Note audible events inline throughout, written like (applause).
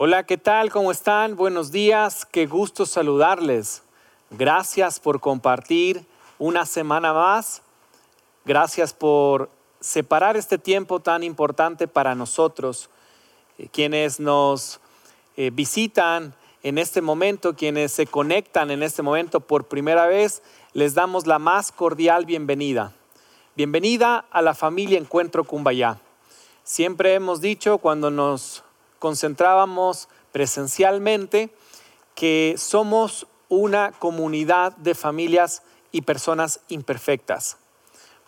Hola, ¿qué tal? ¿Cómo están? Buenos días, qué gusto saludarles. Gracias por compartir una semana más. Gracias por separar este tiempo tan importante para nosotros, eh, quienes nos eh, visitan en este momento, quienes se conectan en este momento por primera vez, les damos la más cordial bienvenida. Bienvenida a la familia Encuentro Cumbayá. Siempre hemos dicho cuando nos concentrábamos presencialmente que somos una comunidad de familias y personas imperfectas,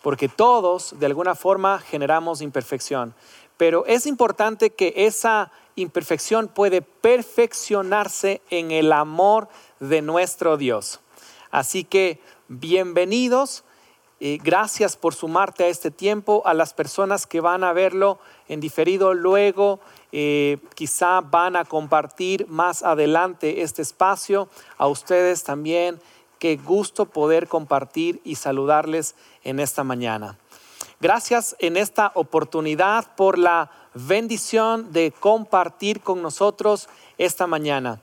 porque todos de alguna forma generamos imperfección, pero es importante que esa imperfección puede perfeccionarse en el amor de nuestro Dios. Así que bienvenidos, gracias por sumarte a este tiempo, a las personas que van a verlo en diferido luego eh, quizá van a compartir más adelante este espacio. A ustedes también, qué gusto poder compartir y saludarles en esta mañana. Gracias en esta oportunidad por la bendición de compartir con nosotros esta mañana.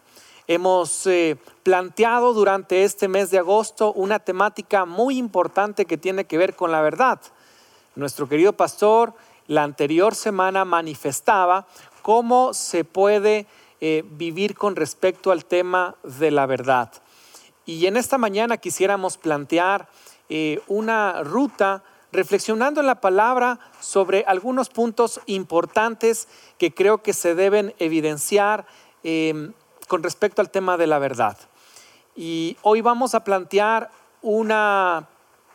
Hemos eh, planteado durante este mes de agosto una temática muy importante que tiene que ver con la verdad. Nuestro querido pastor la anterior semana manifestaba cómo se puede eh, vivir con respecto al tema de la verdad. Y en esta mañana quisiéramos plantear eh, una ruta reflexionando en la palabra sobre algunos puntos importantes que creo que se deben evidenciar em, con respecto al tema de la verdad. Y hoy vamos a plantear una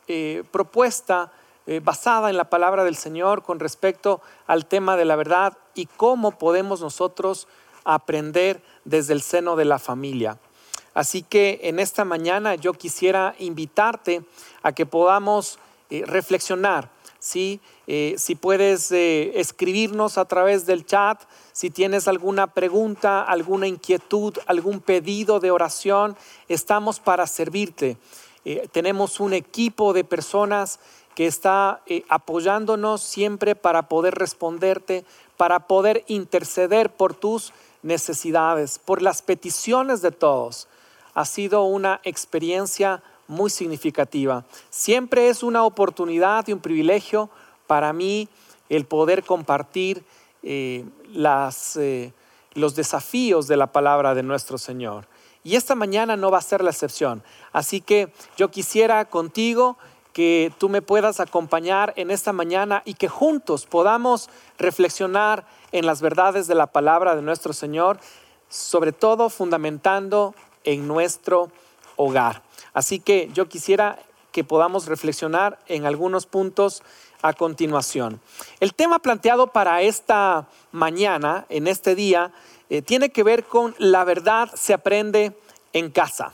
eh, propuesta eh, basada en la palabra del Señor con respecto al tema de la verdad y cómo podemos nosotros aprender desde el seno de la familia. Así que en esta mañana yo quisiera invitarte a que podamos eh, reflexionar. ¿sí? Eh, si puedes escribirnos a través del chat, si tienes alguna pregunta, alguna inquietud, algún pedido de oración, estamos para servirte. tenemos un equipo de personas que está eh, apoyándonos siempre para poder responderte, para poder interceder por tus necesidades, por las peticiones de todos. Ha sido una experiencia muy significativa. Siempre es una oportunidad y un privilegio para mí el poder compartir eh, eh, los desafíos de la palabra de nuestro Señor. Y esta mañana no va a ser la excepción. Así que yo quisiera contigo que tú me puedas acompañar en esta mañana y que juntos podamos reflexionar en las verdades de la palabra de nuestro Señor, sobre todo fundamentando en nuestro hogar. Así que yo quisiera que podamos reflexionar en algunos puntos a continuación. El tema planteado para esta mañana, en este día, eh, tiene que ver con la verdad se aprende en casa.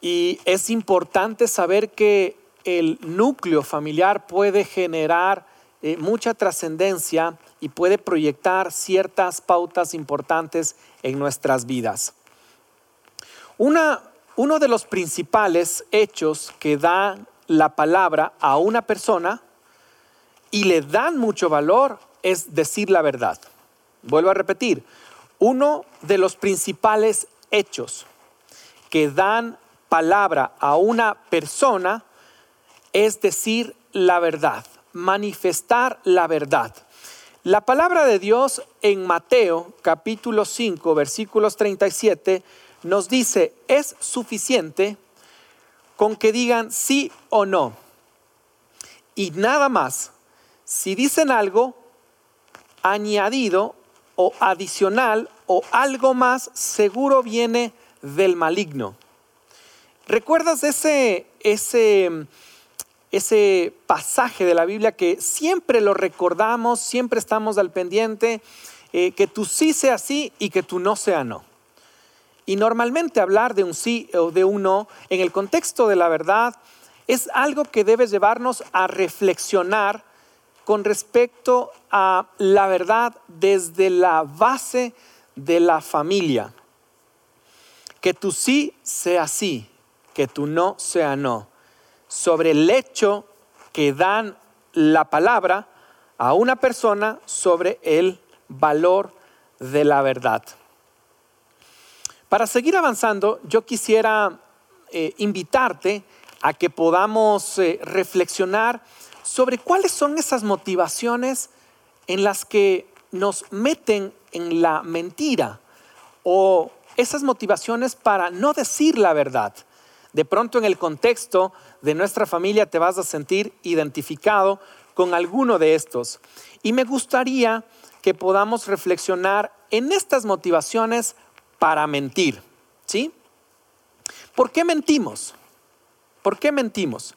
Y es importante saber que el núcleo familiar puede generar eh, mucha trascendencia y puede proyectar ciertas pautas importantes en nuestras vidas. uno de los principales hechos que da la palabra a una persona y le dan mucho valor es decir la verdad. Vuelvo a repetir, uno de los principales hechos que dan palabra a una persona es decir la verdad, manifestar la verdad. La palabra de Dios en Mateo capítulo 5 versículos 37 nos dice, es suficiente con que digan sí o no. Y nada más, si dicen algo añadido o adicional o algo más, seguro viene del maligno. ¿Recuerdas ese, ese, ese pasaje de la Biblia que siempre lo recordamos, siempre estamos al pendiente, eh, que tú sí sea sí y que tú no sea no? Y normalmente hablar de un sí o de un no en el contexto de la verdad es algo que debe llevarnos a reflexionar con respecto a la verdad desde la base de la familia. Que tú sí sea sí que tu no sea no, sobre el hecho que dan la palabra a una persona sobre el valor de la verdad. Para seguir avanzando, yo quisiera eh, invitarte a que podamos eh, reflexionar sobre cuáles son esas motivaciones en las que nos meten en la mentira o esas motivaciones para no decir la verdad. De pronto en el contexto de nuestra familia te vas a sentir identificado con alguno de estos. Y me gustaría que podamos reflexionar en estas motivaciones para mentir. ¿Sí? ¿Por qué mentimos? ¿Por qué mentimos?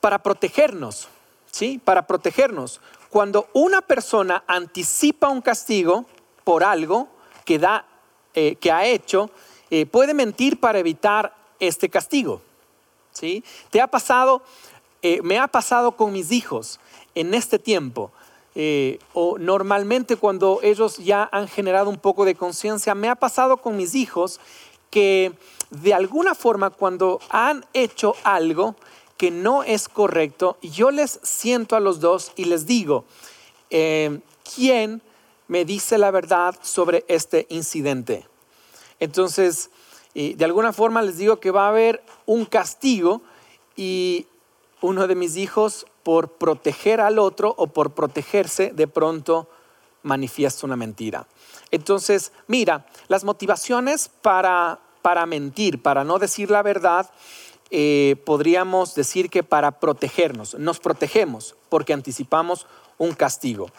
Para protegernos, ¿sí? Para protegernos. Cuando una persona anticipa un castigo por algo que, da, eh, que ha hecho, eh, puede mentir para evitar este castigo. ¿sí? ¿Te ha pasado? Eh, me ha pasado con mis hijos en este tiempo. o normalmente cuando ellos ya han generado un poco de conciencia, me ha pasado con mis hijos que de alguna forma cuando han hecho algo que no es correcto, yo les siento a los dos y les digo, ¿quién me dice la verdad sobre este incidente. Entonces, de alguna forma les digo que va a haber un castigo y uno de mis hijos, por proteger al otro o por protegerse, de pronto manifiesta una mentira. Entonces, mira, las motivaciones para, para mentir, para no decir la verdad, eh, podríamos decir que para protegernos, nos protegemos porque anticipamos un castigo.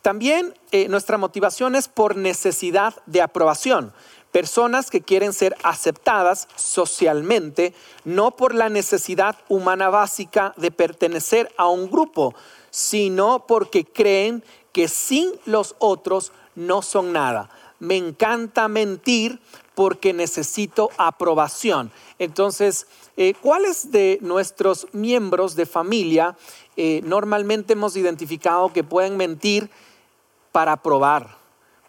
También eh, nuestra motivación es por necesidad de aprobación. Personas que quieren ser aceptadas socialmente, no por la necesidad humana básica de pertenecer a un grupo, sino porque creen que sin los otros no son nada. Me encanta mentir porque necesito aprobación. Entonces, eh, ¿cuáles de nuestros miembros de familia eh, normalmente hemos identificado que pueden mentir para probar,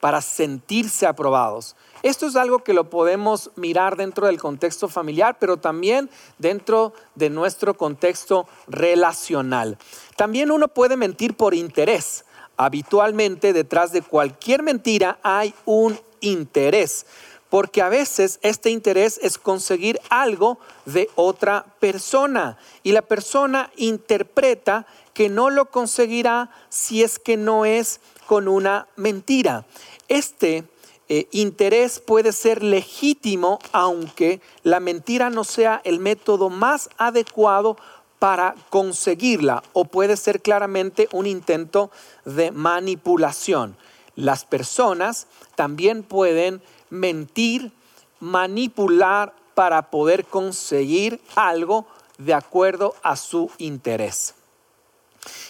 para sentirse aprobados. Esto es algo que lo podemos mirar dentro del contexto familiar, pero también dentro de nuestro contexto relacional. También uno puede mentir por interés. Habitualmente detrás de cualquier mentira hay un interés, porque a veces este interés es conseguir algo de otra persona y la persona interpreta que no lo conseguirá si es que no es con una mentira. Este eh, interés puede ser legítimo aunque la mentira no sea el método más adecuado para conseguirla o puede ser claramente un intento de manipulación. Las personas también pueden mentir, manipular para poder conseguir algo de acuerdo a su interés.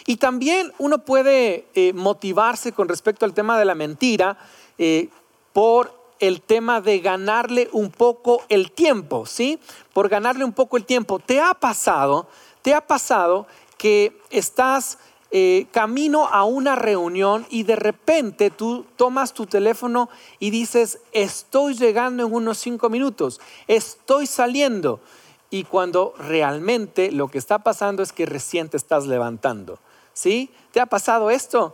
Y también uno puede eh, motivarse con respecto al tema de la mentira eh, por el tema de ganarle un poco el tiempo, ¿sí? Por ganarle un poco el tiempo. ¿Te ha pasado, te ha pasado que estás eh, camino a una reunión y de repente tú tomas tu teléfono y dices, estoy llegando en unos cinco minutos, estoy saliendo? Y cuando realmente lo que está pasando es que recién te estás levantando. ¿Sí? ¿Te ha pasado esto?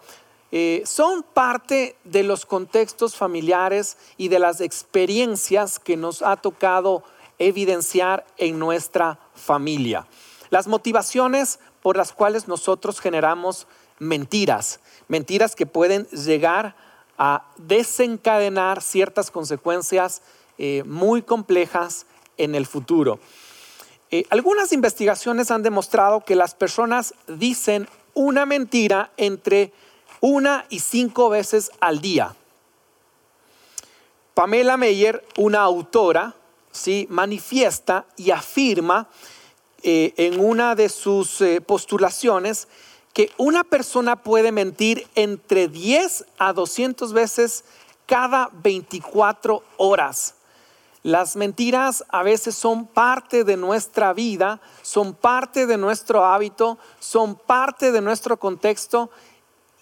Eh, son parte de los contextos familiares y de las experiencias que nos ha tocado evidenciar en nuestra familia. Las motivaciones por las cuales nosotros generamos mentiras, mentiras que pueden llegar a desencadenar ciertas consecuencias eh, muy complejas en el futuro. Eh, algunas investigaciones han demostrado que las personas dicen una mentira entre una y cinco veces al día. Pamela Meyer, una autora, ¿sí? manifiesta y afirma eh, en una de sus eh, postulaciones que una persona puede mentir entre 10 a 200 veces cada 24 horas. Las mentiras a veces son parte de nuestra vida, son parte de nuestro hábito, son parte de nuestro contexto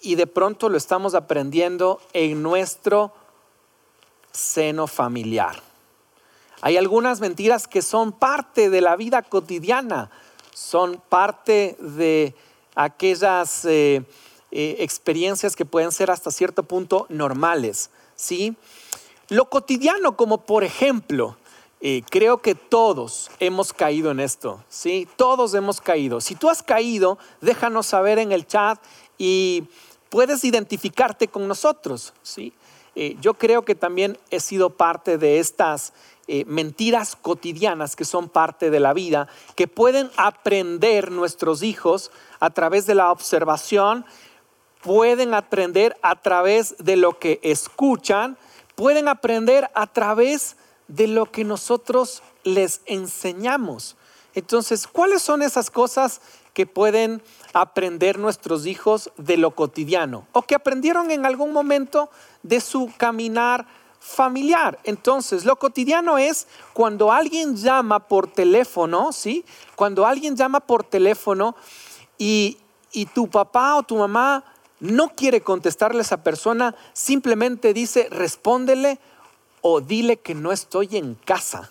y de pronto lo estamos aprendiendo en nuestro seno familiar. Hay algunas mentiras que son parte de la vida cotidiana, son parte de aquellas eh, eh, experiencias que pueden ser hasta cierto punto normales, ¿sí? Lo cotidiano, como por ejemplo, eh, creo que todos hemos caído en esto, ¿sí? Todos hemos caído. Si tú has caído, déjanos saber en el chat y puedes identificarte con nosotros, ¿sí? Yo creo que también he sido parte de estas eh, mentiras cotidianas que son parte de la vida, que pueden aprender nuestros hijos a través de la observación, pueden aprender a través de lo que escuchan, pueden aprender a través de lo que nosotros les enseñamos. Entonces, ¿cuáles son esas cosas que pueden aprender nuestros hijos de lo cotidiano o que aprendieron en algún momento de su caminar familiar? Entonces, lo cotidiano es cuando alguien llama por teléfono, ¿sí? Cuando alguien llama por teléfono y, y tu papá o tu mamá no quiere contestarle a esa persona, simplemente dice, respóndele o dile que no estoy en casa.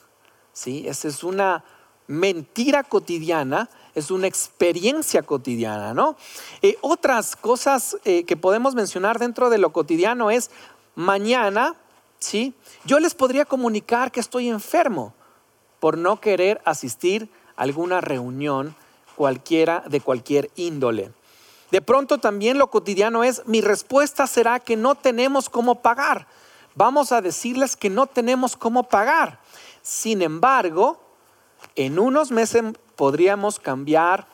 ¿Sí? Esa es una mentira cotidiana, es una experiencia cotidiana, ¿no? Eh, otras cosas eh, que podemos mencionar dentro de lo cotidiano es mañana, ¿sí? Yo les podría comunicar que estoy enfermo por no querer asistir a alguna reunión cualquiera de cualquier índole. De pronto también lo cotidiano es, mi respuesta será que no tenemos cómo pagar vamos a decirles que no tenemos cómo pagar. Sin embargo, en unos meses podríamos cambiar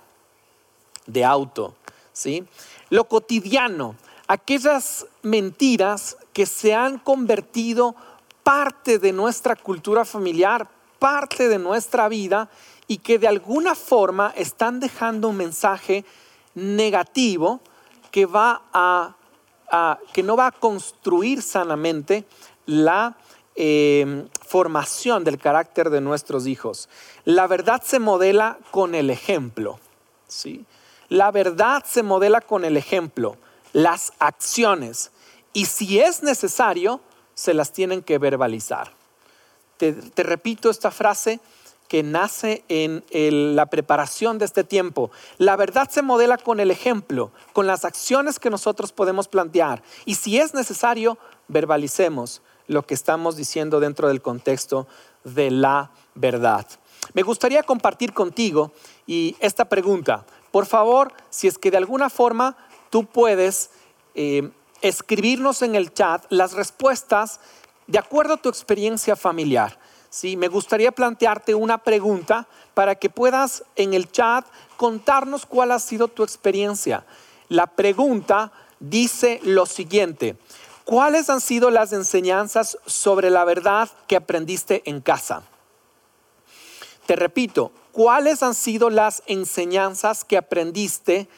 de auto, ¿sí? Lo cotidiano, aquellas mentiras que se han convertido parte de nuestra cultura familiar, parte de nuestra vida y que de alguna forma están dejando un mensaje negativo que va a que no va a construir sanamente la eh, formación del carácter de nuestros hijos. La verdad se modela con el ejemplo. ¿sí? La verdad se modela con el ejemplo, las acciones. Y si es necesario, se las tienen que verbalizar. te repito esta frase, que nace en la preparación de este tiempo. La verdad se modela con el ejemplo, con las acciones que nosotros podemos plantear. Y si es necesario, verbalicemos lo que estamos diciendo dentro del contexto de la verdad. Me gustaría compartir contigo y esta pregunta. Por favor, si es que de alguna forma tú puedes eh, escribirnos en el chat las respuestas de acuerdo a tu experiencia familiar. ¿sí? me gustaría plantearte una pregunta para que puedas en el chat contarnos cuál ha sido tu experiencia. La pregunta dice lo siguiente, ¿cuáles han sido las enseñanzas sobre la verdad que aprendiste en casa? Te repito, ¿cuáles han sido las enseñanzas que aprendiste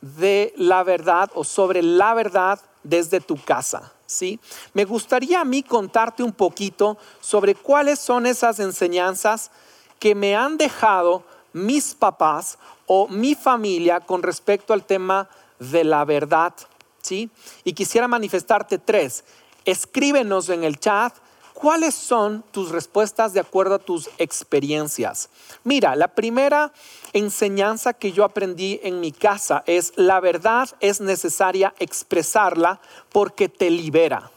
de la verdad o sobre la verdad desde tu casa? ¿sí? Me gustaría a mí contarte un poquito sobre cuáles son esas enseñanzas que me han dejado mis papás o mi familia con respecto al tema de la verdad, ¿sí? Y quisiera manifestarte tres. Escríbenos en el chat ¿Cuáles son tus respuestas de acuerdo a tus experiencias? Mira, la primera enseñanza que yo aprendí en mi casa es la verdad es necesaria expresarla porque te libera.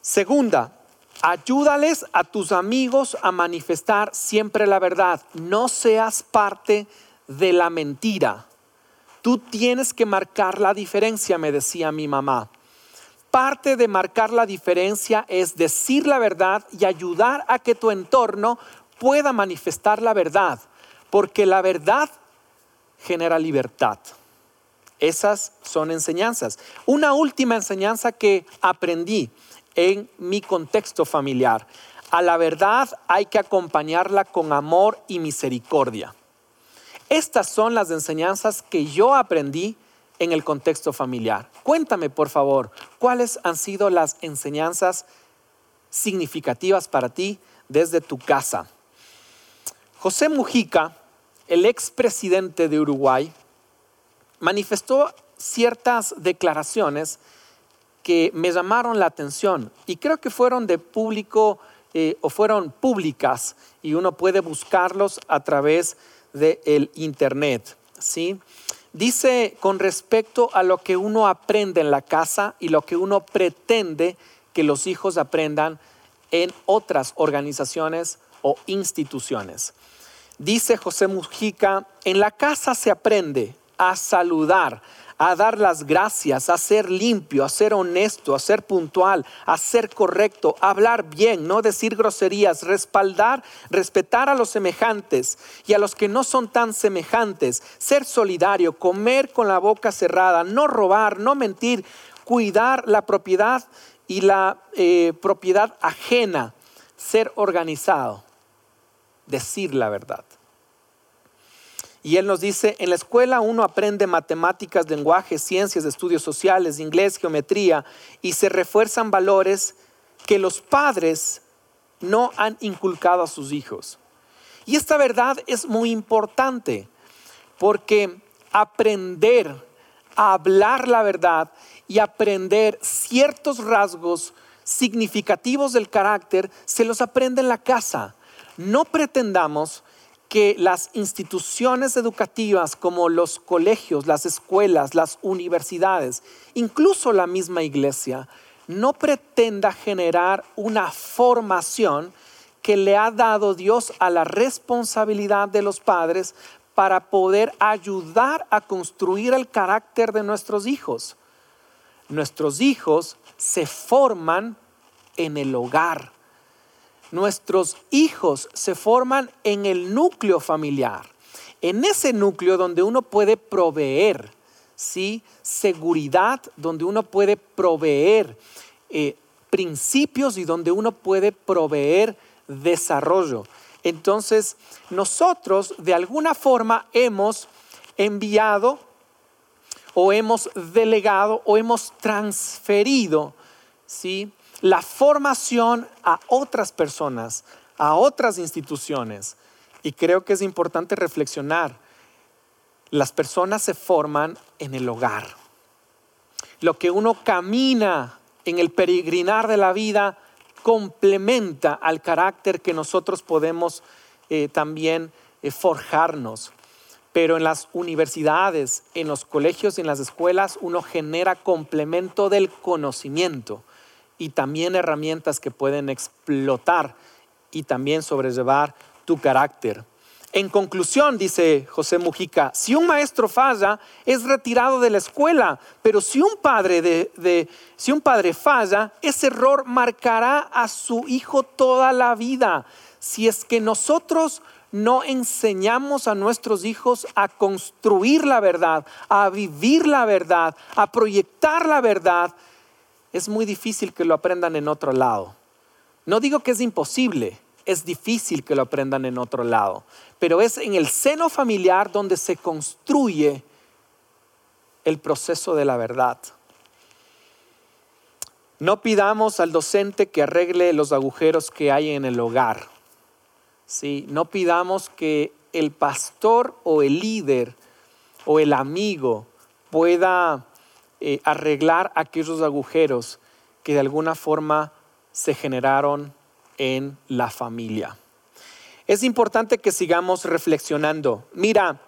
Segunda, ayúdales a tus amigos a manifestar siempre la verdad. No seas parte de la mentira. Tú tienes que marcar la diferencia, me decía mi mamá parte de marcar la diferencia es decir la verdad y ayudar a que tu entorno pueda manifestar la verdad, porque la verdad genera libertad. Esas son enseñanzas. Una última enseñanza que aprendí en mi contexto familiar. A la verdad hay que acompañarla con amor y misericordia. Estas son las enseñanzas que yo aprendí en el contexto familiar. Cuéntame, por favor, cuáles han sido las enseñanzas significativas para ti desde tu casa. José Mujica, el expresidente de Uruguay, manifestó ciertas declaraciones que me llamaron la atención y creo que fueron de público eh, o fueron públicas y uno puede buscarlos a través del internet. ¿sí? Dice con respecto a lo que uno aprende en la casa y lo que uno pretende que los hijos aprendan en otras organizaciones o instituciones. Dice José Mujica, en la casa se aprende a saludar, a dar las gracias, a ser limpio, a ser honesto, a ser puntual, a ser correcto, a hablar bien, no decir groserías, respaldar, respetar a los semejantes y a los que no son tan semejantes, ser solidario, comer con la boca cerrada, no robar, no mentir, cuidar la propiedad y la eh, propiedad ajena, ser organizado, decir la verdad. Y él nos dice, en la escuela uno aprende matemáticas, lenguaje, ciencias, estudios sociales, inglés, geometría, y se refuerzan valores que los padres no han inculcado a sus hijos. Y esta verdad es muy importante, porque aprender a hablar la verdad y aprender ciertos rasgos significativos del carácter se los aprende en la casa. No pretendamos que las instituciones educativas como los colegios, las escuelas, las universidades, incluso la misma iglesia, no pretenda generar una formación que le ha dado Dios a la responsabilidad de los padres para poder ayudar a construir el carácter de nuestros hijos. Nuestros hijos se forman en el hogar nuestros hijos se forman en el núcleo familiar, en ese núcleo donde uno puede proveer, ¿sí? Seguridad, donde uno puede proveer eh, principios y donde uno puede proveer desarrollo. Entonces, nosotros de alguna forma hemos enviado o hemos delegado o hemos transferido, ¿sí? La formación a otras personas, a otras instituciones. Y creo que es importante reflexionar. Las personas se forman en el hogar. Lo que uno camina en el peregrinar de la vida complementa al carácter que nosotros podemos eh, también eh, forjarnos. Pero en las universidades, en los colegios y en las escuelas uno genera complemento del conocimiento y también herramientas que pueden explotar y también sobrellevar tu carácter. En conclusión, dice José Mujica, si un maestro falla, es retirado de la escuela, pero si un padre, de, si un padre falla, ese error marcará a su hijo toda la vida. Si es que nosotros no enseñamos a nuestros hijos a construir la verdad, a vivir la verdad, a proyectar la verdad, es muy difícil que lo aprendan en otro lado. No digo que es imposible, es difícil que lo aprendan en otro lado, pero es en el seno familiar donde se construye el proceso de la verdad. No pidamos al docente que arregle los agujeros que hay en el hogar. ¿sí? No pidamos que el pastor o el líder o el amigo pueda eh, arreglar aquellos agujeros que de alguna forma se generaron en la familia. Es importante que sigamos reflexionando. Mira,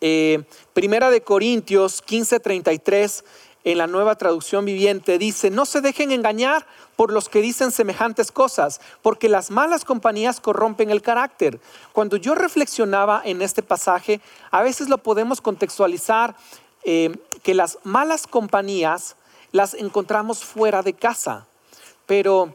eh, Primera de Corintios 15:33 en la nueva traducción viviente dice, no se dejen engañar por los que dicen semejantes cosas, porque las malas compañías corrompen el carácter. Cuando yo reflexionaba en este pasaje, a veces lo podemos contextualizar eh, que las malas compañías las encontramos fuera de casa, pero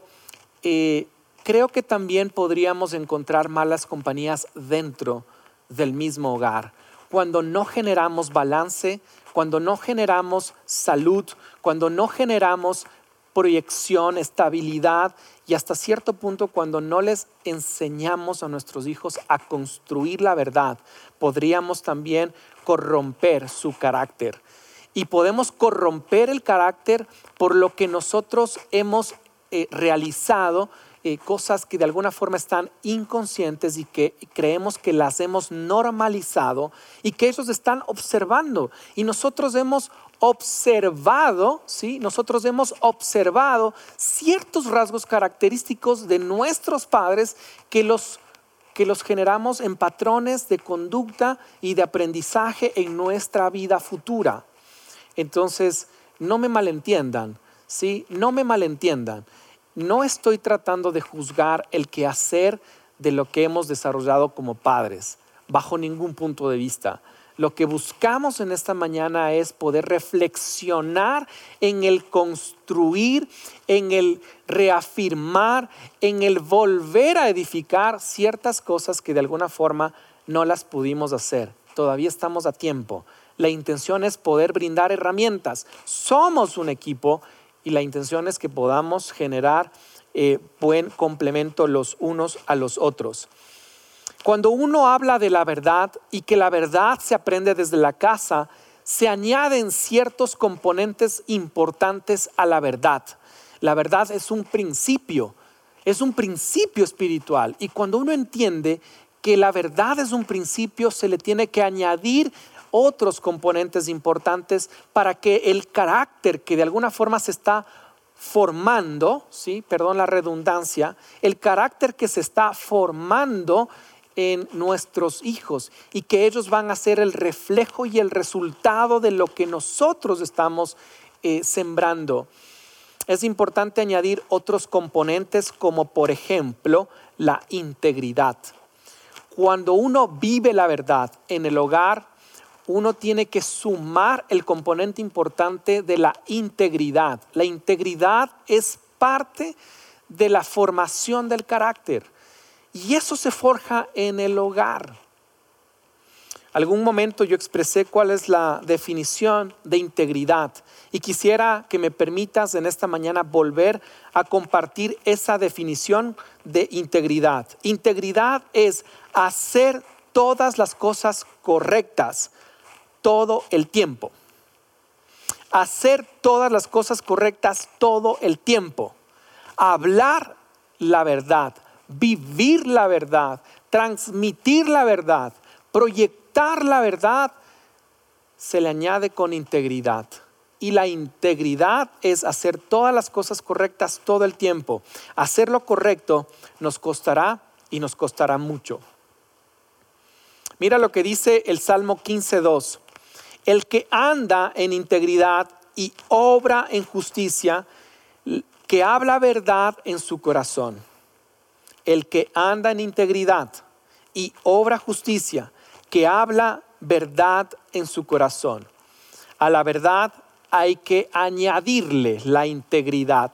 eh, creo que también podríamos encontrar malas compañías dentro del mismo hogar. Cuando no generamos balance, cuando no generamos salud, cuando no generamos proyección, estabilidad y hasta cierto punto cuando no les enseñamos a nuestros hijos a construir la verdad, podríamos también corromper su carácter. Y podemos corromper el carácter por lo que nosotros hemos eh, realizado, eh, cosas que de alguna forma están inconscientes y que creemos que las hemos normalizado y que ellos están observando. Y nosotros hemos observado, ¿sí? Nosotros hemos observado ciertos rasgos característicos de nuestros padres que los que los generamos en patrones de conducta y de aprendizaje en nuestra vida futura. Entonces, no me malentiendan, ¿sí? No me malentiendan. No estoy tratando de juzgar el quehacer de lo que hemos desarrollado como padres, bajo ningún punto de vista. Lo que buscamos en esta mañana es poder reflexionar en el construir, en el reafirmar, en el volver a edificar ciertas cosas que de alguna forma no las pudimos hacer. Todavía estamos a tiempo. La intención es poder brindar herramientas. Somos un equipo y la intención es que podamos generar eh, buen complemento los unos a los otros. Cuando uno habla de la verdad y que la verdad se aprende desde la casa, se añaden ciertos componentes importantes a la verdad. La verdad es un principio, es un principio espiritual. Y cuando uno entiende que la verdad es un principio, se le tiene que añadir otros componentes importantes para que el carácter que de alguna forma se está formando, ¿sí? perdón la redundancia, el carácter que se está formando en nuestros hijos y que ellos van a ser el reflejo y el resultado de lo que nosotros estamos eh, sembrando. Es importante añadir otros componentes como por ejemplo la integridad. Cuando uno vive la verdad en el hogar, uno tiene que sumar el componente importante de la integridad. La integridad es parte de la formación del carácter. Y eso se forja en el hogar. Algún momento yo expresé cuál es la definición de integridad y quisiera que me permitas en esta mañana volver a compartir esa definición de integridad. Integridad es hacer todas las cosas correctas todo el tiempo. Hacer todas las cosas correctas todo el tiempo. Hablar la verdad vivir la verdad, transmitir la verdad, proyectar la verdad, se le añade con integridad. Y la integridad es hacer todas las cosas correctas todo el tiempo. Hacer lo correcto nos costará y nos costará mucho. Mira lo que dice el Salmo 15.2. El que anda en integridad y obra en justicia, que habla verdad en su corazón el que anda en integridad y obra justicia, que habla verdad en su corazón. A la verdad hay que añadirle la integridad.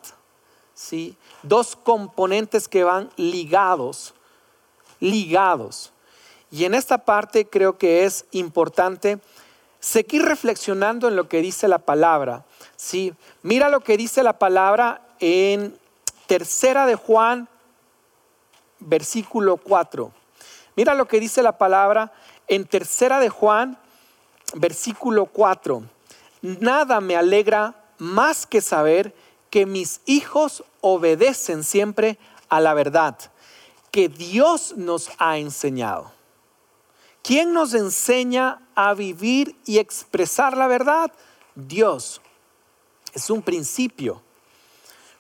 ¿sí? Dos componentes que van ligados, ligados. Y en esta parte creo que es importante seguir reflexionando en lo que dice la palabra. ¿sí? Mira lo que dice la palabra en Tercera de Juan versículo 4. Mira lo que dice la palabra en tercera de Juan, versículo 4. Nada me alegra más que saber que mis hijos obedecen siempre a la verdad que Dios nos ha enseñado. ¿Quién nos enseña a vivir y expresar la verdad? Dios. Es un principio.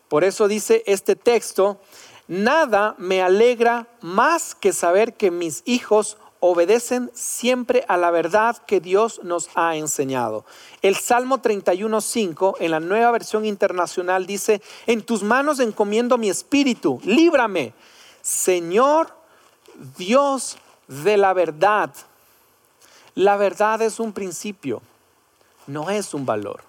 Por eso dice este texto, Nada me alegra más que saber que mis hijos obedecen siempre a la verdad que Dios nos ha enseñado. El Salmo 31.5 en la nueva versión internacional dice, en tus manos encomiendo mi espíritu, líbrame, Señor Dios de la verdad. La verdad es un principio, no es un valor.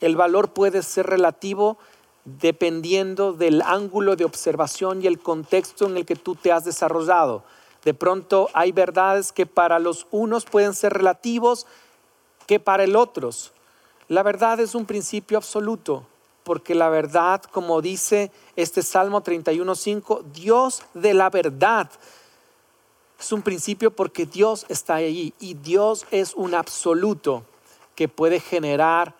El valor puede ser relativo dependiendo del ángulo de observación y el contexto en el que tú te has desarrollado. De pronto hay verdades que para los unos pueden ser relativos que para el otros. La verdad es un principio absoluto, porque la verdad, como dice este Salmo 31.5, Dios de la verdad. Es un principio porque Dios está ahí y Dios es un absoluto que puede generar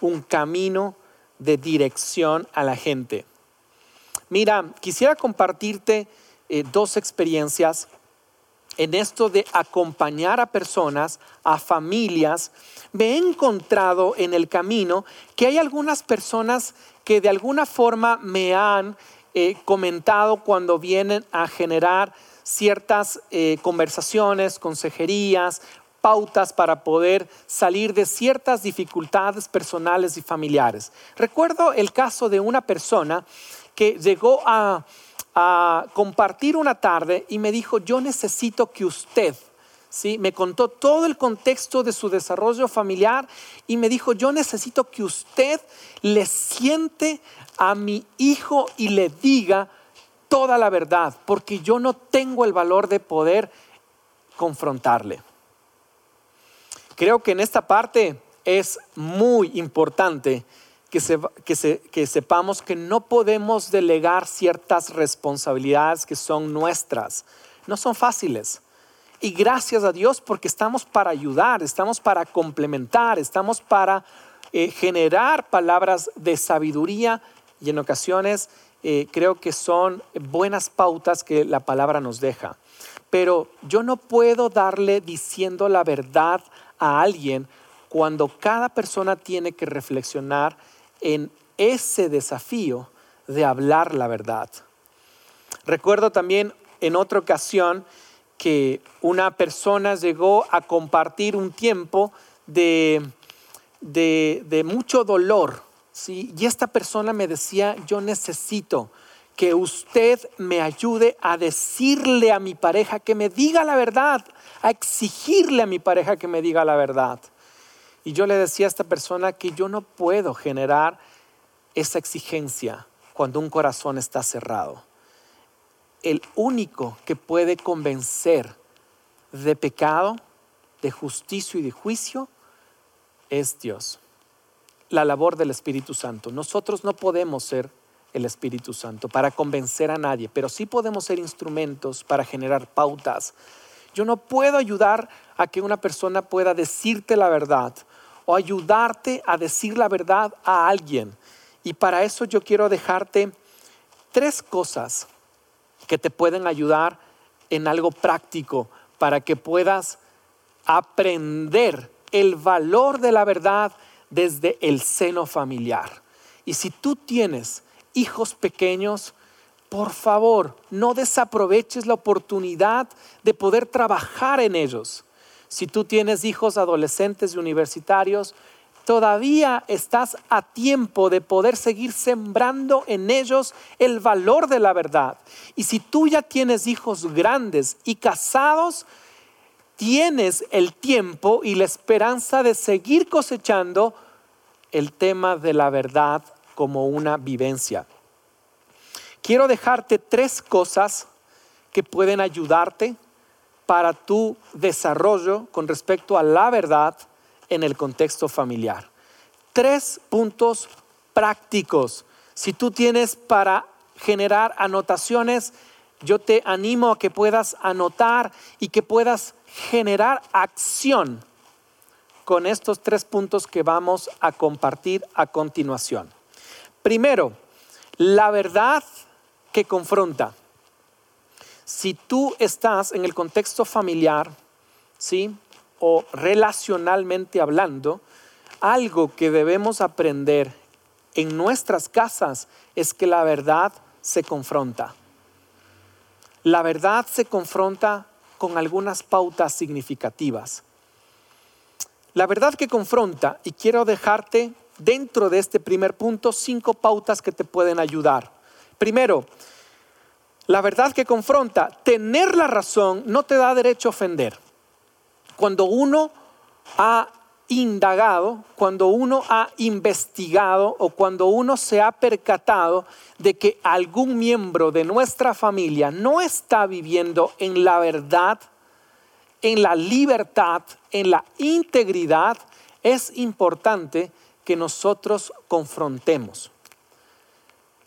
un camino de dirección a la gente. Mira, quisiera compartirte eh, dos experiencias en esto de acompañar a personas, a familias. Me he encontrado en el camino que hay algunas personas que de alguna forma me han eh, comentado cuando vienen a generar ciertas eh, conversaciones, consejerías, pautas para poder salir de ciertas dificultades personales y familiares. Recuerdo el caso de una persona que llegó a, compartir una tarde y me dijo, yo necesito que usted, ¿sí? me contó todo el contexto de su desarrollo familiar y me dijo, yo necesito que usted le siente a mi hijo y le diga toda la verdad, porque yo no tengo el valor de poder confrontarle. Creo que en esta parte es muy importante que, sepamos que no podemos delegar ciertas responsabilidades que son nuestras. No son fáciles. Y gracias a Dios porque estamos para ayudar, estamos para complementar, estamos para eh, generar palabras de sabiduría y en ocasiones eh, creo que son buenas pautas que la palabra nos deja. Pero yo no puedo darle diciendo la verdad a alguien cuando cada persona tiene que reflexionar en ese desafío de hablar la verdad. Recuerdo también en otra ocasión que una persona llegó a compartir un tiempo de, de, mucho dolor, ¿sí? y esta persona me decía, yo necesito que usted me ayude a decirle a mi pareja que me diga la verdad, a exigirle a mi pareja que me diga la verdad. Y yo le decía a esta persona que yo no puedo generar esa exigencia cuando un corazón está cerrado. El único que puede convencer de pecado, de justicia y de juicio es Dios. La labor del Espíritu Santo. Nosotros no podemos ser el Espíritu Santo para convencer a nadie, pero sí podemos ser instrumentos para generar pautas. Yo no puedo ayudar a que una persona pueda decirte la verdad o ayudarte a decir la verdad a alguien. Y para eso yo quiero dejarte tres cosas que te pueden ayudar en algo práctico para que puedas aprender el valor de la verdad desde el seno familiar. Y si tú tienes hijos pequeños, por favor, no desaproveches la oportunidad de poder trabajar en ellos. Si tú tienes hijos adolescentes y universitarios, todavía estás a tiempo de poder seguir sembrando en ellos el valor de la verdad. Y si tú ya tienes hijos grandes y casados, tienes el tiempo y la esperanza de seguir cosechando el tema de la verdad como una vivencia. Quiero dejarte tres cosas que pueden ayudarte para tu desarrollo con respecto a la verdad en el contexto familiar. Tres puntos prácticos. Si tú tienes para generar anotaciones, yo te animo a que puedas anotar y que puedas generar acción con estos tres puntos que vamos a compartir a continuación. Primero, la verdad que confronta si tú estás en el contexto familiar, ¿sí? O relacionalmente hablando, algo que debemos aprender en nuestras casas es que la verdad se confronta. La verdad se confronta con algunas pautas significativas. La verdad que confronta, y quiero dejarte dentro de este primer punto cinco pautas que te pueden ayudar. Primero, la verdad que confronta, tener la razón no te da derecho a ofender. Cuando uno ha indagado, cuando uno ha investigado o cuando uno se ha percatado de que algún miembro de nuestra familia no está viviendo en la verdad, en la libertad, en la integridad, es importante que nosotros confrontemos.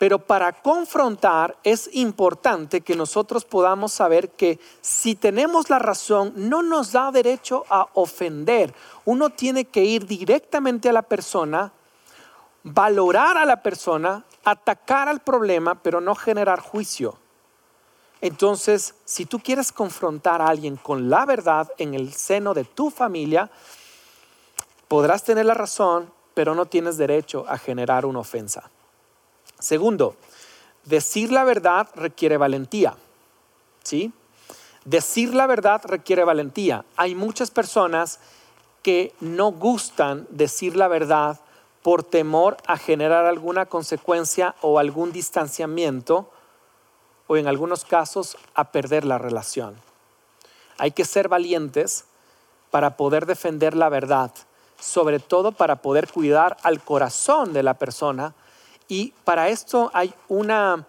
Pero para confrontar es importante que nosotros podamos saber que si tenemos la razón no nos da derecho a ofender. Uno tiene que ir directamente a la persona, valorar a la persona, atacar al problema, pero no generar juicio. Entonces, si tú quieres confrontar a alguien con la verdad en el seno de tu familia, podrás tener la razón, pero no tienes derecho a generar una ofensa. Segundo, decir la verdad requiere valentía. ¿Sí? Decir la verdad requiere valentía. Hay muchas personas que no gustan decir la verdad por temor a generar alguna consecuencia o algún distanciamiento o en algunos casos a perder la relación. Hay que ser valientes para poder defender la verdad, sobre todo para poder cuidar al corazón de la persona y para esto hay una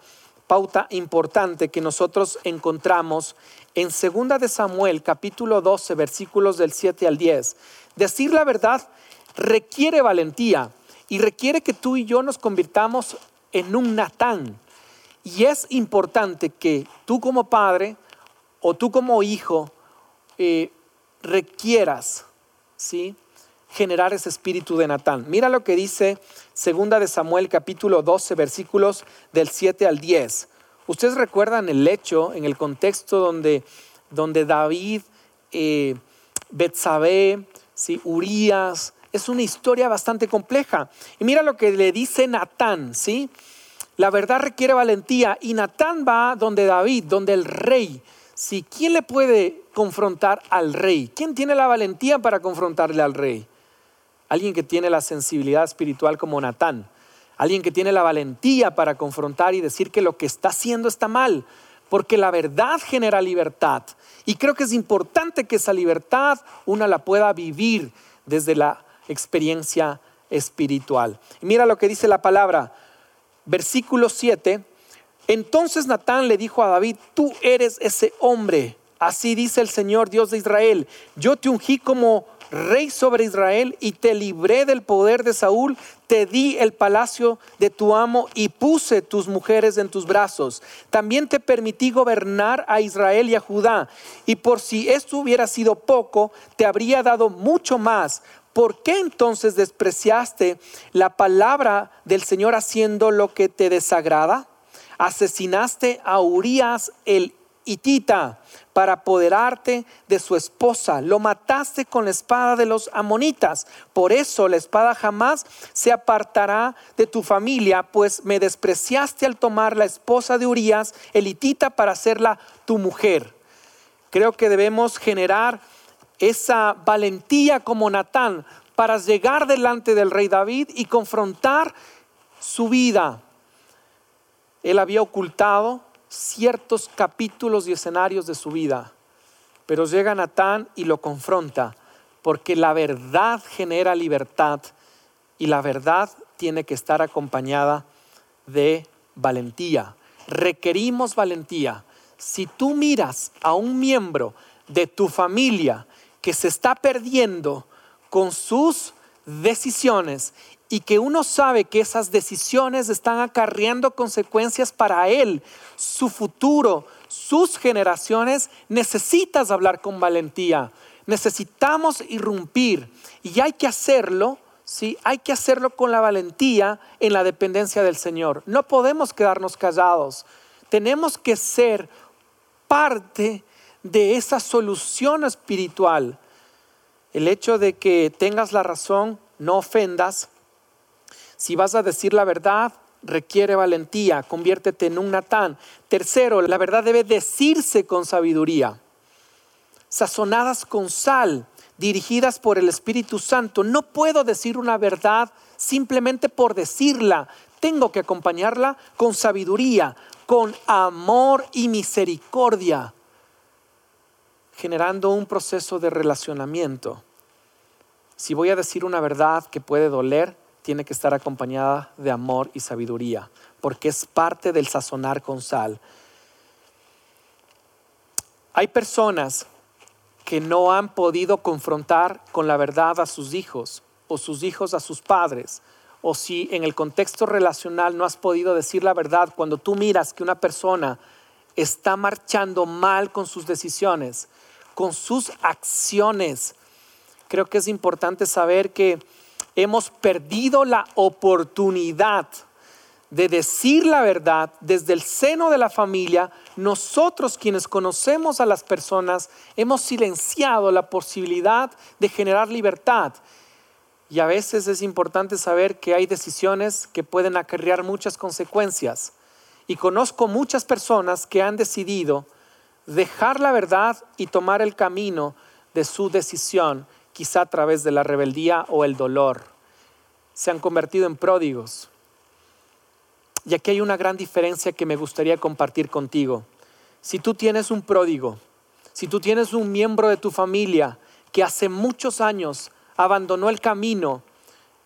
pauta importante que nosotros encontramos en 2 de Samuel capítulo 12 versículos del 7 al 10. Decir la verdad requiere valentía y requiere que tú y yo nos convirtamos en un Natán. Y es importante que tú como padre o tú como hijo eh, requieras, ¿sí? Generar ese espíritu de Natán. Mira lo que dice segunda de Samuel capítulo 12 versículos del 7 al 10. Ustedes recuerdan el hecho en el contexto donde, donde David, eh, ¿sí? Urias, es una historia bastante compleja. Y mira lo que le dice Natán, ¿sí? La verdad requiere valentía y Natán va donde David, donde el rey. ¿sí? ¿Quién le puede confrontar al rey? ¿Quién tiene la valentía para confrontarle al rey? Alguien que tiene la sensibilidad espiritual como Natán, alguien que tiene la valentía para confrontar y decir que lo que está haciendo está mal, porque la verdad genera libertad. Y creo que es importante que esa libertad una la pueda vivir desde la experiencia espiritual. Y mira lo que dice la palabra, versículo 7. Entonces Natán le dijo a David, tú eres ese hombre. Así dice el Señor Dios de Israel. Yo te ungí como rey sobre Israel y te libré del poder de Saúl, te di el palacio de tu amo y puse tus mujeres en tus brazos. También te permití gobernar a Israel y a Judá. Y por si esto hubiera sido poco, te habría dado mucho más. ¿Por qué entonces despreciaste la palabra del Señor haciendo lo que te desagrada? Asesinaste a Urias el hitita para apoderarte de su esposa. Lo mataste con la espada de los amonitas. Por eso la espada jamás se apartará de tu familia, pues me despreciaste al tomar la esposa de Urias, elitita, para hacerla tu mujer. Creo que debemos generar esa valentía como Natán para llegar delante del rey David y confrontar su vida. Él había ocultado ciertos capítulos y escenarios de su vida, pero llega Natán y lo confronta, porque la verdad genera libertad y la verdad tiene que estar acompañada de valentía. Requerimos valentía. Si tú miras a un miembro de tu familia que se está perdiendo con sus decisiones y que uno sabe que esas decisiones están acarreando consecuencias para él, su futuro, sus generaciones, necesitas hablar con valentía. Necesitamos irrumpir y hay que hacerlo, ¿sí? Hay que hacerlo con la valentía en la dependencia del Señor. No podemos quedarnos callados. Tenemos que ser parte de esa solución espiritual. El hecho de que tengas la razón, no ofendas, si vas a decir la verdad, requiere valentía, conviértete en un Natán. Tercero, la verdad debe decirse con sabiduría, sazonadas con sal, dirigidas por el Espíritu Santo. No puedo decir una verdad simplemente por decirla. Tengo que acompañarla con sabiduría, con amor y misericordia, generando un proceso de relacionamiento. Si voy a decir una verdad que puede doler, tiene que estar acompañada de amor y sabiduría, porque es parte del sazonar con sal. Hay personas que no han podido confrontar con la verdad a sus hijos o sus hijos a sus padres, o si en el contexto relacional no has podido decir la verdad cuando tú miras que una persona está marchando mal con sus decisiones, con sus acciones. Creo que es importante saber que hemos perdido la oportunidad de decir la verdad desde el seno de la familia, nosotros quienes conocemos a las personas hemos silenciado la posibilidad de generar libertad. Y a veces es importante saber que hay decisiones que pueden acarrear muchas consecuencias. Y conozco muchas personas que han decidido dejar la verdad y tomar el camino de su decisión, quizá a través de la rebeldía o el dolor. Se han convertido en pródigos. Y aquí hay una gran diferencia que me gustaría compartir contigo. Si tú tienes un pródigo, si tú tienes un miembro de tu familia que hace muchos años abandonó el camino,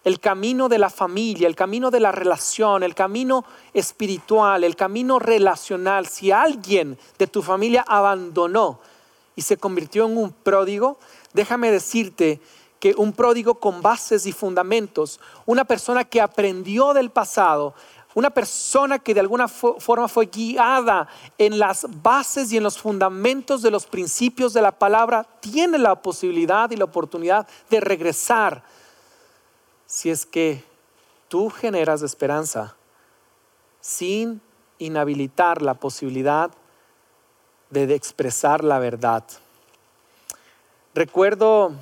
el camino de la familia, el camino de la relación, el camino espiritual, el camino relacional, si alguien de tu familia abandonó y se convirtió en un pródigo, déjame decirte que un pródigo con bases y fundamentos, una persona que aprendió del pasado, una persona que de alguna forma fue guiada en las bases y en los fundamentos de los principios de la palabra, tiene la posibilidad y la oportunidad de regresar si es que tú generas esperanza sin inhabilitar la posibilidad de expresar la verdad. Recuerdo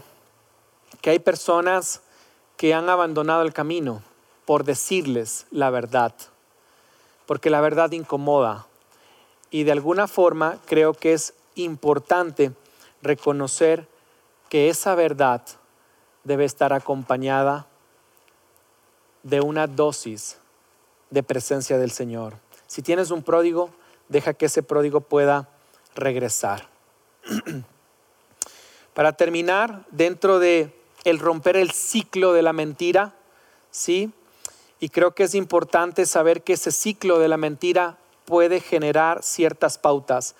que hay personas que han abandonado el camino por decirles la verdad, porque la verdad incomoda. Y de alguna forma creo que es importante reconocer que esa verdad debe estar acompañada de una dosis de presencia del Señor. Si tienes un pródigo, deja que ese pródigo pueda regresar. (clears throat) Para terminar, dentro de el romper el ciclo de la mentira, ¿sí? Y creo que es importante saber que ese ciclo de la mentira puede generar ciertas pautas.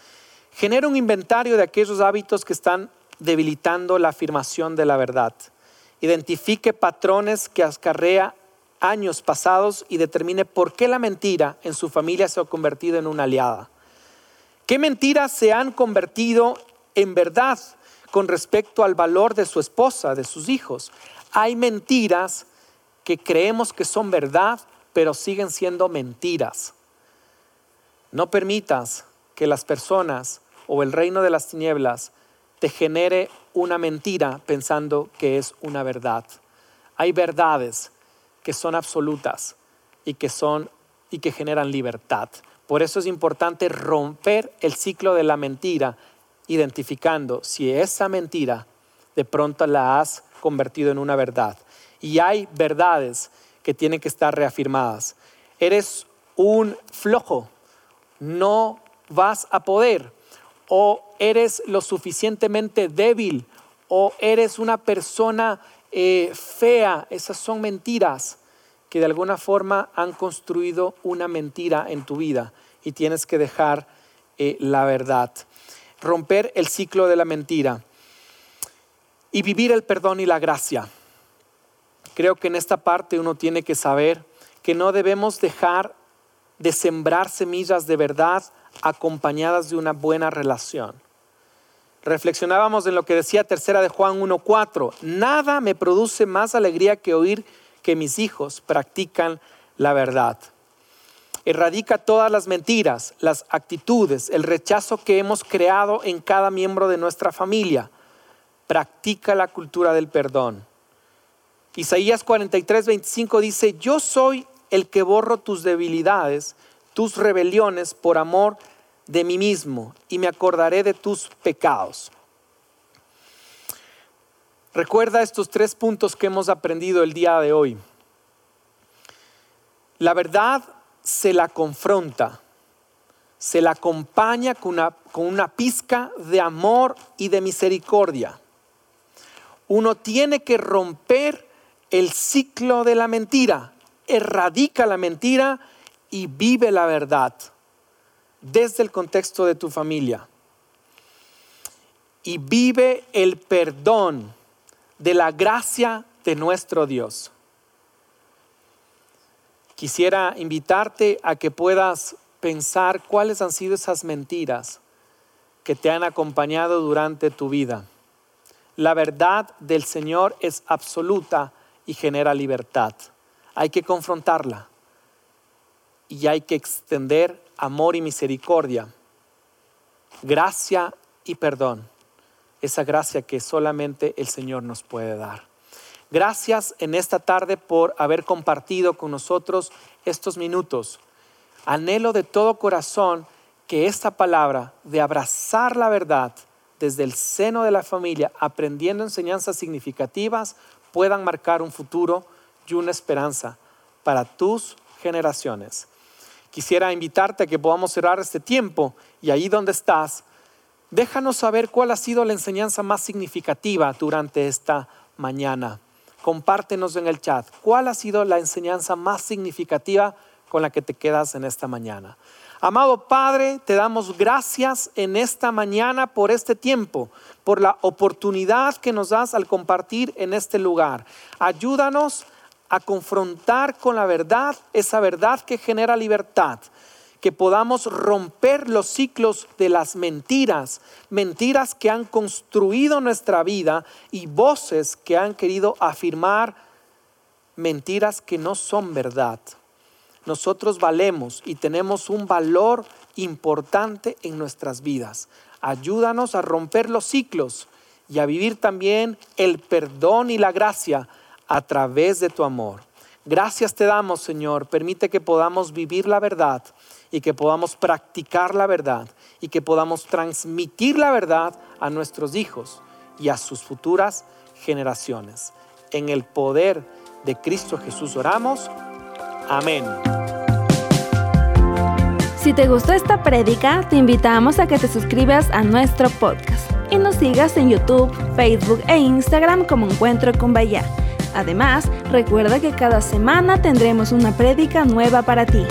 Genera un inventario de aquellos hábitos que están debilitando la afirmación de la verdad. Identifique patrones que acarrea años pasados y determine por qué la mentira en su familia se ha convertido en una aliada. ¿Qué mentiras se han convertido en verdad con respecto al valor de su esposa, de sus hijos? Hay mentiras que creemos que son verdad, pero siguen siendo mentiras. No permitas que las personas o el reino de las tinieblas te genere una mentira pensando que es una verdad. Hay verdades que son absolutas y que son y que generan libertad. Por eso es importante romper el ciclo de la mentira, identificando si esa mentira de pronto la has convertido en una verdad y hay verdades que tienen que estar reafirmadas. Eres un flojo, no vas a poder, o eres lo suficientemente débil, o eres una persona eh, fea. Esas son mentiras que de alguna forma han construido una mentira en tu vida y tienes que dejar eh, la verdad. Romper el ciclo de la mentira y vivir el perdón y la gracia. Creo que en esta parte uno tiene que saber que no debemos dejar de sembrar semillas de verdad acompañadas de una buena relación. Reflexionábamos en lo que decía tercera de Juan 1.4. Nada me produce más alegría que oír que mis hijos practican la verdad. Erradica todas las mentiras, las actitudes, el rechazo que hemos creado en cada miembro de nuestra familia. Practica la cultura del perdón. Isaías 43, 25 dice, yo soy el que borro tus debilidades, tus rebeliones por amor de mí mismo y me acordaré de tus pecados. Recuerda estos tres puntos que hemos aprendido el día de hoy. La verdad se la confronta, se la acompaña con una, con una pizca de amor y de misericordia. Uno tiene que romper el ciclo de la mentira, erradica la mentira y vive la verdad desde el contexto de tu familia. Y vive el perdón de la gracia de nuestro Dios. Quisiera invitarte a que puedas pensar cuáles han sido esas mentiras que te han acompañado durante tu vida. La verdad del Señor es absoluta y genera libertad. Hay que confrontarla y hay que extender amor y misericordia, gracia y perdón, esa gracia que solamente el Señor nos puede dar. Gracias en esta tarde por haber compartido con nosotros estos minutos. Anhelo de todo corazón que esta palabra de abrazar la verdad desde el seno de la familia, aprendiendo enseñanzas significativas, puedan marcar un futuro y una esperanza para tus generaciones. Quisiera invitarte a que podamos cerrar este tiempo y ahí donde estás, déjanos saber cuál ha sido la enseñanza más significativa durante esta mañana. Compártenos en el chat cuál ha sido la enseñanza más significativa con la que te quedas en esta mañana. Amado Padre, te damos gracias en esta mañana por este tiempo, por la oportunidad que nos das al compartir en este lugar. Ayúdanos a confrontar con la verdad, esa verdad que genera libertad, que podamos romper los ciclos de las mentiras, mentiras que han construido nuestra vida y voces que han querido afirmar mentiras que no son verdad nosotros valemos y tenemos un valor importante en nuestras vidas. Ayúdanos a romper los ciclos y a vivir también el perdón y la gracia a través de tu amor. Gracias te damos, Señor. Permite que podamos vivir la verdad y que podamos practicar la verdad y que podamos transmitir la verdad a nuestros hijos y a sus futuras generaciones. En el poder de Cristo Jesús oramos. Amén. Si te gustó esta prédica, te invitamos a que te suscribas a nuestro podcast y nos sigas en YouTube, Facebook e Instagram como Encuentro con Bahía. Además, recuerda que cada semana tendremos una prédica nueva para ti.